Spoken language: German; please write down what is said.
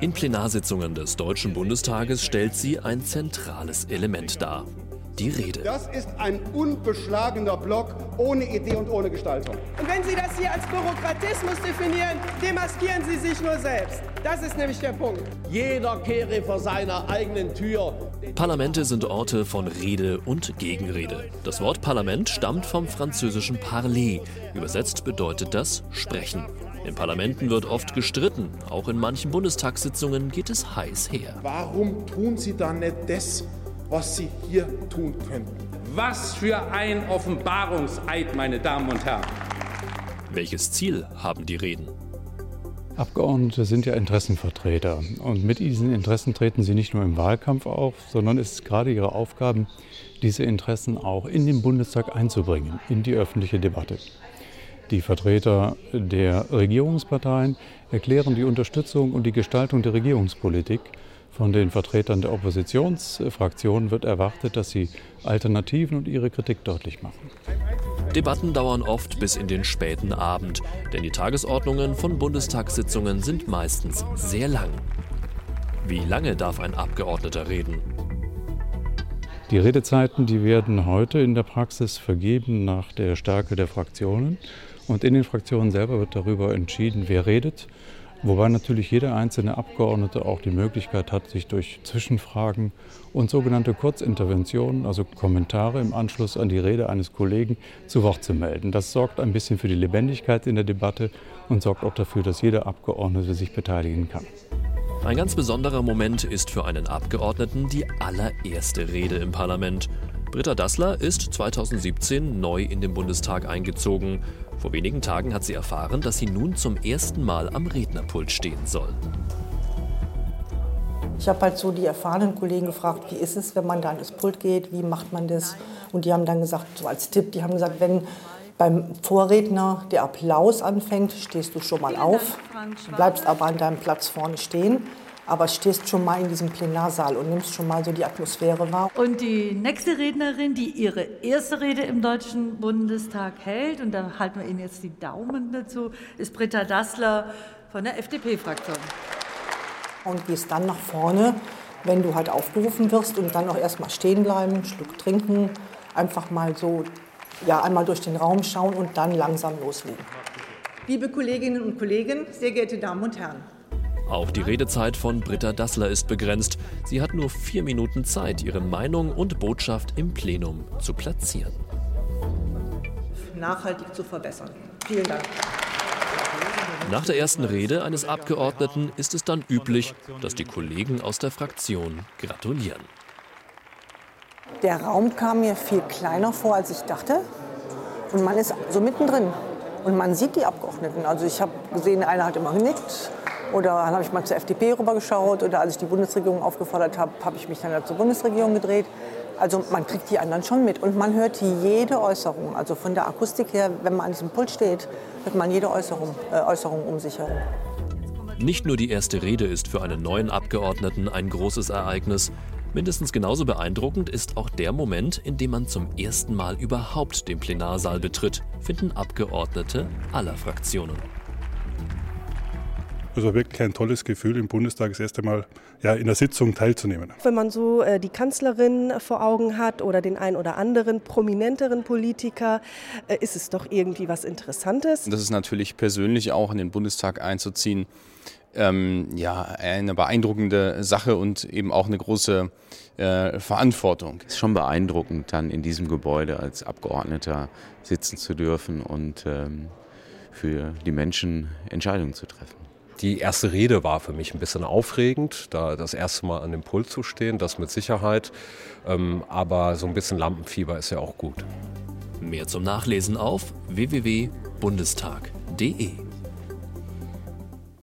In Plenarsitzungen des Deutschen Bundestages stellt sie ein zentrales Element dar. Die Rede. Das ist ein unbeschlagener Block ohne Idee und ohne Gestaltung. Und wenn Sie das hier als Bürokratismus definieren, demaskieren Sie sich nur selbst. Das ist nämlich der Punkt. Jeder kehre vor seiner eigenen Tür. Parlamente sind Orte von Rede und Gegenrede. Das Wort Parlament stammt vom französischen Parler. Übersetzt bedeutet das Sprechen. In Parlamenten wird oft gestritten. Auch in manchen Bundestagssitzungen geht es heiß her. Warum tun Sie dann nicht das, was Sie hier tun könnten? Was für ein Offenbarungseid, meine Damen und Herren. Welches Ziel haben die Reden? Abgeordnete sind ja Interessenvertreter und mit diesen Interessen treten sie nicht nur im Wahlkampf auf, sondern es ist gerade ihre Aufgabe, diese Interessen auch in den Bundestag einzubringen, in die öffentliche Debatte. Die Vertreter der Regierungsparteien erklären die Unterstützung und die Gestaltung der Regierungspolitik. Von den Vertretern der Oppositionsfraktionen wird erwartet, dass sie Alternativen und ihre Kritik deutlich machen. Debatten dauern oft bis in den späten Abend, denn die Tagesordnungen von Bundestagssitzungen sind meistens sehr lang. Wie lange darf ein Abgeordneter reden? Die Redezeiten, die werden heute in der Praxis vergeben nach der Stärke der Fraktionen. Und in den Fraktionen selber wird darüber entschieden, wer redet. Wobei natürlich jeder einzelne Abgeordnete auch die Möglichkeit hat, sich durch Zwischenfragen und sogenannte Kurzinterventionen, also Kommentare im Anschluss an die Rede eines Kollegen, zu Wort zu melden. Das sorgt ein bisschen für die Lebendigkeit in der Debatte und sorgt auch dafür, dass jeder Abgeordnete sich beteiligen kann. Ein ganz besonderer Moment ist für einen Abgeordneten die allererste Rede im Parlament. Britta Dassler ist 2017 neu in den Bundestag eingezogen. Vor wenigen Tagen hat sie erfahren, dass sie nun zum ersten Mal am Rednerpult stehen soll. Ich habe halt so die erfahrenen Kollegen gefragt, wie ist es, wenn man da an das Pult geht, wie macht man das? Und die haben dann gesagt, so als Tipp, die haben gesagt, wenn beim Vorredner der Applaus anfängt, stehst du schon mal auf, bleibst aber an deinem Platz vorne stehen aber stehst schon mal in diesem Plenarsaal und nimmst schon mal so die Atmosphäre wahr. Und die nächste Rednerin, die ihre erste Rede im Deutschen Bundestag hält, und da halten wir Ihnen jetzt die Daumen dazu, ist Britta Dassler von der FDP-Fraktion. Und gehst dann nach vorne, wenn du halt aufgerufen wirst und dann auch erstmal stehen bleiben, einen Schluck trinken, einfach mal so ja, einmal durch den Raum schauen und dann langsam loslegen. Liebe Kolleginnen und Kollegen, sehr geehrte Damen und Herren, auch die Redezeit von Britta Dassler ist begrenzt. Sie hat nur vier Minuten Zeit, ihre Meinung und Botschaft im Plenum zu platzieren. Nachhaltig zu verbessern. Vielen Dank. Nach der ersten Rede eines Abgeordneten ist es dann üblich, dass die Kollegen aus der Fraktion gratulieren. Der Raum kam mir viel kleiner vor, als ich dachte. Und man ist so mittendrin. Und man sieht die Abgeordneten. Also ich habe gesehen, einer hat immer genickt, oder dann habe ich mal zur FDP rübergeschaut. Oder als ich die Bundesregierung aufgefordert habe, habe ich mich dann zur Bundesregierung gedreht. Also man kriegt die anderen schon mit und man hört jede Äußerung. Also von der Akustik her, wenn man an diesem Pult steht, hört man jede Äußerung, äh, Äußerung um sich herum. Nicht nur die erste Rede ist für einen neuen Abgeordneten ein großes Ereignis. Mindestens genauso beeindruckend ist auch der Moment, in dem man zum ersten Mal überhaupt den Plenarsaal betritt, finden Abgeordnete aller Fraktionen. Also wirklich ein tolles Gefühl, im Bundestag das erste Mal ja, in der Sitzung teilzunehmen. Wenn man so äh, die Kanzlerin vor Augen hat oder den ein oder anderen prominenteren Politiker, äh, ist es doch irgendwie was Interessantes. Das ist natürlich persönlich auch in den Bundestag einzuziehen. Ähm, ja, eine beeindruckende Sache und eben auch eine große äh, Verantwortung. Es ist schon beeindruckend, dann in diesem Gebäude als Abgeordneter sitzen zu dürfen und ähm, für die Menschen Entscheidungen zu treffen. Die erste Rede war für mich ein bisschen aufregend, da das erste Mal an dem Pult zu stehen, das mit Sicherheit. Ähm, aber so ein bisschen Lampenfieber ist ja auch gut. Mehr zum Nachlesen auf www.bundestag.de